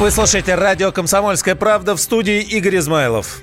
Вы слушаете радио «Комсомольская правда» в студии Игорь Измайлов.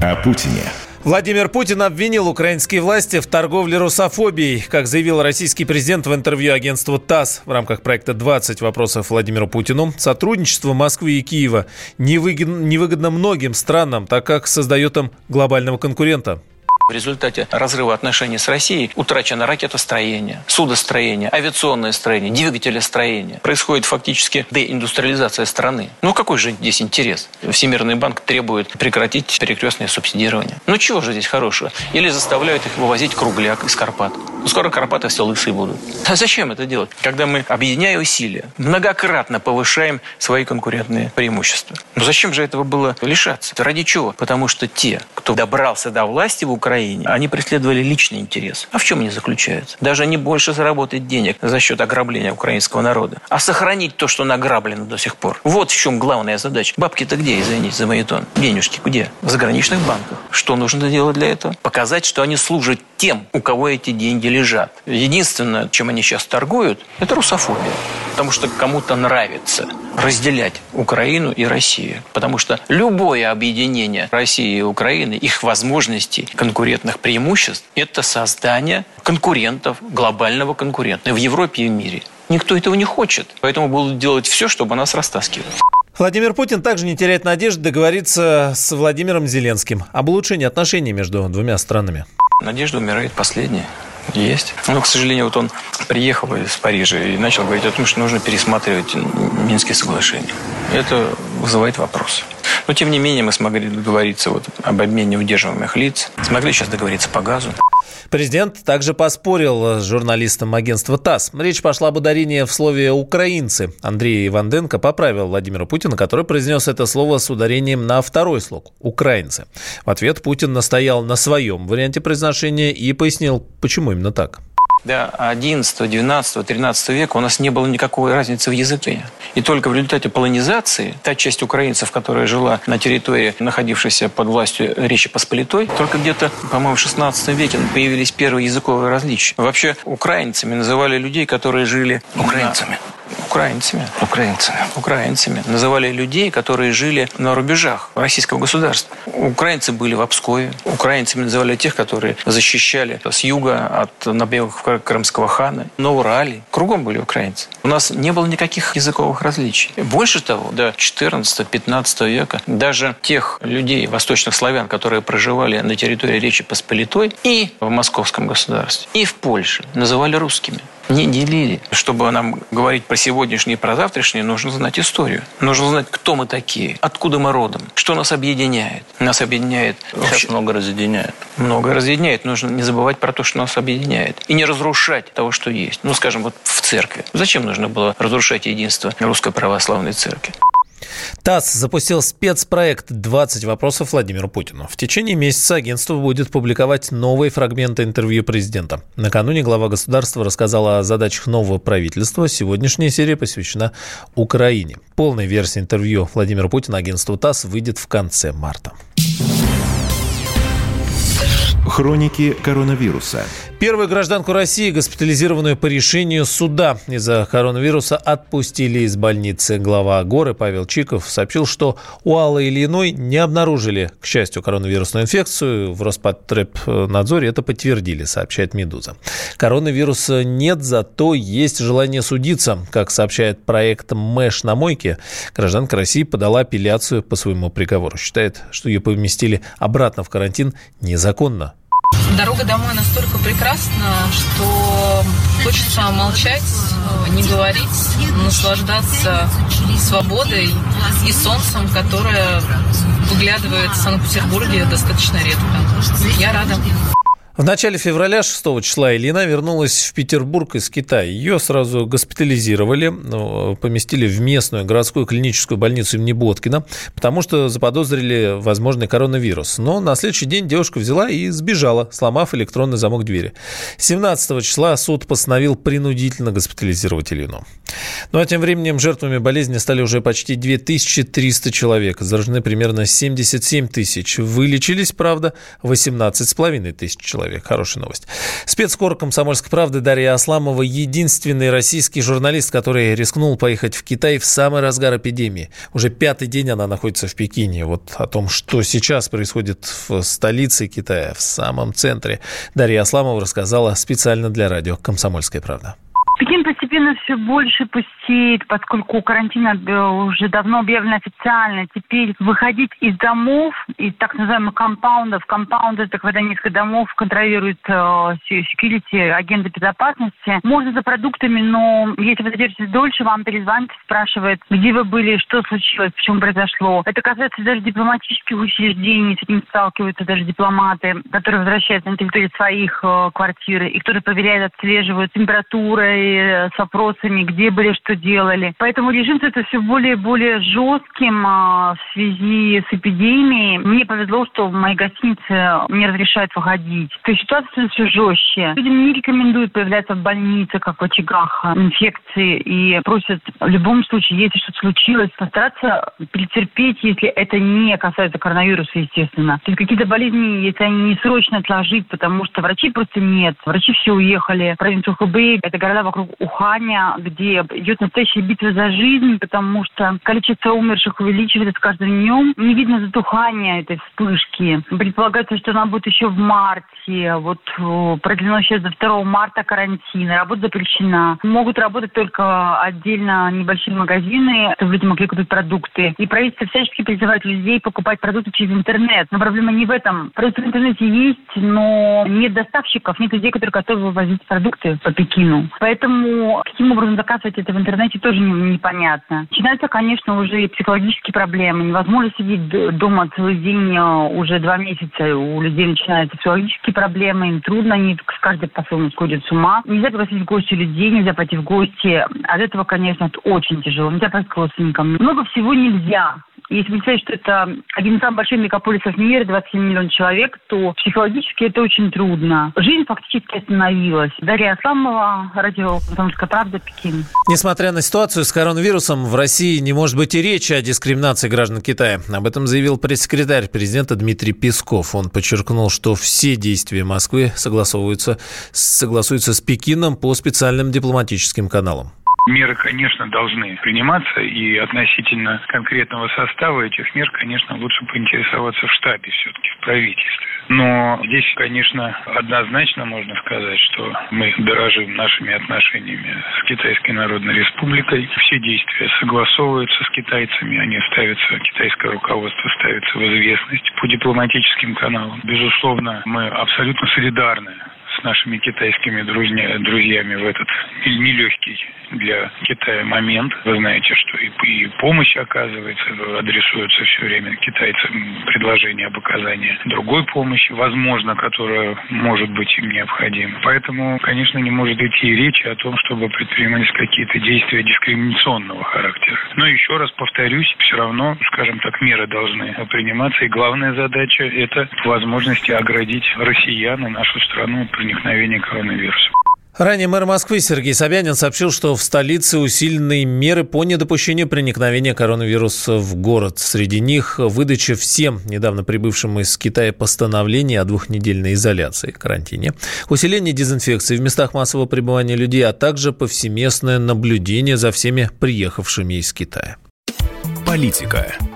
О Путине. Владимир Путин обвинил украинские власти в торговле русофобией. Как заявил российский президент в интервью агентству ТАСС в рамках проекта «20 вопросов Владимиру Путину», сотрудничество Москвы и Киева невыгодно, невыгодно многим странам, так как создает им глобального конкурента. В результате разрыва отношений с Россией утрачено ракетостроение, судостроение, авиационное строение, двигателестроение. Происходит фактически деиндустриализация страны. Ну какой же здесь интерес? Всемирный банк требует прекратить перекрестное субсидирование. Ну чего же здесь хорошего? Или заставляют их вывозить кругляк из Карпат. Скоро Карпаты все лысые будут. А зачем это делать? Когда мы, объединяя усилия, многократно повышаем свои конкурентные преимущества. Ну зачем же этого было лишаться? Ради чего? Потому что те, кто добрался до власти в Украине, они преследовали личный интерес. А в чем они заключаются? Даже не больше заработать денег за счет ограбления украинского народа, а сохранить то, что награблено до сих пор. Вот в чем главная задача. Бабки-то где, извините за моетон? Денежки где? В заграничных банках. Что нужно делать для этого? Показать, что они служат тем, у кого эти деньги лежат. Единственное, чем они сейчас торгуют, это русофобия. Потому что кому-то нравится разделять Украину и Россию. Потому что любое объединение России и Украины, их возможностей, конкурентных преимуществ, это создание конкурентов, глобального конкурента в Европе и в мире. Никто этого не хочет. Поэтому будут делать все, чтобы нас растаскивать. Владимир Путин также не теряет надежды договориться с Владимиром Зеленским об улучшении отношений между двумя странами. Надежда умирает последняя. Есть. Но, к сожалению, вот он приехал из Парижа и начал говорить о том, что нужно пересматривать Минские соглашения. Это вызывает вопросы. Но, тем не менее, мы смогли договориться вот об обмене удерживаемых лиц. Смогли сейчас договориться по газу. Президент также поспорил с журналистом агентства ТАСС. Речь пошла об ударении в слове «украинцы». Андрей Иванденко поправил Владимира Путина, который произнес это слово с ударением на второй слог – «украинцы». В ответ Путин настоял на своем варианте произношения и пояснил, почему именно так до 11, 12, 13 века у нас не было никакой разницы в языке. И только в результате полонизации та часть украинцев, которая жила на территории, находившейся под властью Речи Посполитой, только где-то, по-моему, в 16 веке появились первые языковые различия. Вообще украинцами называли людей, которые жили... Украинцами. Украинцами. Украинцами. Украинцами. Называли людей, которые жили на рубежах российского государства. Украинцы были в Обскове. Украинцами называли тех, которые защищали с юга от набегов крымского хана. На Урале. Кругом были украинцы. У нас не было никаких языковых различий. Больше того, до 14-15 века даже тех людей, восточных славян, которые проживали на территории Речи Посполитой и в московском государстве, и в Польше, называли русскими не делили. Чтобы нам говорить про сегодняшнее и про завтрашнее, нужно знать историю. Нужно знать, кто мы такие, откуда мы родом, что нас объединяет. Нас объединяет... Сейчас много разъединяет. Много разъединяет. Нужно не забывать про то, что нас объединяет. И не разрушать того, что есть. Ну, скажем, вот в церкви. Зачем нужно было разрушать единство Русской Православной Церкви? ТАСС запустил спецпроект «20 вопросов Владимиру Путину». В течение месяца агентство будет публиковать новые фрагменты интервью президента. Накануне глава государства рассказала о задачах нового правительства. Сегодняшняя серия посвящена Украине. Полная версия интервью Владимира Путина агентству ТАСС выйдет в конце марта. Хроники коронавируса. Первую гражданку России, госпитализированную по решению суда из-за коронавируса, отпустили из больницы. Глава горы Павел Чиков сообщил, что у Аллы Ильиной не обнаружили, к счастью, коронавирусную инфекцию. В Роспотребнадзоре это подтвердили, сообщает «Медуза». Коронавируса нет, зато есть желание судиться. Как сообщает проект «Мэш на мойке», гражданка России подала апелляцию по своему приговору. Считает, что ее поместили обратно в карантин незаконно. Дорога домой настолько прекрасна, что хочется молчать, не говорить, наслаждаться свободой и солнцем, которое выглядывает в Санкт-Петербурге достаточно редко. Я рада. В начале февраля 6 числа Элина вернулась в Петербург из Китая. Ее сразу госпитализировали, ну, поместили в местную городскую клиническую больницу имени Боткина, потому что заподозрили возможный коронавирус. Но на следующий день девушка взяла и сбежала, сломав электронный замок двери. 17 числа суд постановил принудительно госпитализировать Элину. Ну а тем временем жертвами болезни стали уже почти 2300 человек. Заражены примерно 77 тысяч. Вылечились, правда, 18,5 тысяч человек. Хорошая новость. Спецкор «Комсомольской правды» Дарья Асламова – единственный российский журналист, который рискнул поехать в Китай в самый разгар эпидемии. Уже пятый день она находится в Пекине. Вот о том, что сейчас происходит в столице Китая, в самом центре, Дарья Асламова рассказала специально для радио «Комсомольская правда». Пекин постепенно все больше пустеет, поскольку карантин уже давно объявлен официально. Теперь выходить из домов, из так называемых компаундов, компаунд это когда несколько домов контролирует э, security, агенты безопасности, можно за продуктами, но если вы задержитесь дольше, вам перезвонят, спрашивают, где вы были, что случилось, почему произошло. Это касается даже дипломатических учреждений, с этим сталкиваются даже дипломаты, которые возвращаются на территорию своих э, квартир, их тоже проверяют, отслеживают температурой, с вопросами, где были, что делали. Поэтому режим это все более и более жестким а, в связи с эпидемией. Мне повезло, что в моей гостинице не разрешают выходить. То есть ситуация все жестче. Людям не рекомендуют появляться в больнице, как в очагах инфекции, и просят в любом случае, если что-то случилось, постараться претерпеть, если это не касается коронавируса, естественно. То есть какие-то болезни, если они не срочно отложить, потому что врачей просто нет. Врачи все уехали. Провинцию Хубэй, это города вокруг Уханя, где идет настоящая битва за жизнь, потому что количество умерших увеличивается с каждым днем. Не видно затухания этой вспышки. Предполагается, что она будет еще в марте. Вот э, продлено сейчас до 2 марта карантин. Работа запрещена. Могут работать только отдельно небольшие магазины, чтобы люди могли купить продукты. И правительство всячески призывает людей покупать продукты через интернет. Но проблема не в этом. Продукты в интернете есть, но нет доставщиков, нет людей, которые готовы вывозить продукты по Пекину. Поэтому Поэтому каким образом заказывать это в интернете тоже непонятно. Начинаются, конечно, уже и психологические проблемы. Невозможно сидеть дома целый день э, уже два месяца. У людей начинаются психологические проблемы, им трудно, они каждый по-своему сходят с ума. Нельзя пригласить в гости людей, нельзя пойти в гости. От этого, конечно, это очень тяжело. Нельзя пойти к родственникам. Много всего нельзя. Если представить, что это один из самых больших мегаполисов мира, 27 миллионов человек, то психологически это очень трудно. Жизнь фактически остановилась. Дарья Асламова, радио «Комсомольская правда», Пекин. Несмотря на ситуацию с коронавирусом, в России не может быть и речи о дискриминации граждан Китая. Об этом заявил пресс-секретарь президента Дмитрий Песков. Он подчеркнул, что все действия Москвы согласовываются, согласуются с Пекином по специальным дипломатическим каналам. Меры, конечно, должны приниматься, и относительно конкретного состава этих мер, конечно, лучше поинтересоваться в штабе все-таки, в правительстве. Но здесь, конечно, однозначно можно сказать, что мы дорожим нашими отношениями с Китайской Народной Республикой. Все действия согласовываются с китайцами, они ставятся, китайское руководство ставится в известность по дипломатическим каналам. Безусловно, мы абсолютно солидарны нашими китайскими друзьями в этот нелегкий для Китая момент. Вы знаете, что и, и помощь оказывается, адресуется все время китайцам предложение об оказании другой помощи, возможно, которая может быть им необходима. Поэтому, конечно, не может идти речи о том, чтобы предпринимались какие-то действия дискриминационного характера. Но еще раз повторюсь, все равно, скажем так, меры должны приниматься. И главная задача – это возможности оградить россиян и нашу страну от проникновения коронавируса. Ранее мэр Москвы Сергей Собянин сообщил, что в столице усиленные меры по недопущению проникновения коронавируса в город. Среди них выдача всем недавно прибывшим из Китая постановлений о двухнедельной изоляции, карантине, усиление дезинфекции в местах массового пребывания людей, а также повсеместное наблюдение за всеми приехавшими из Китая. Политика.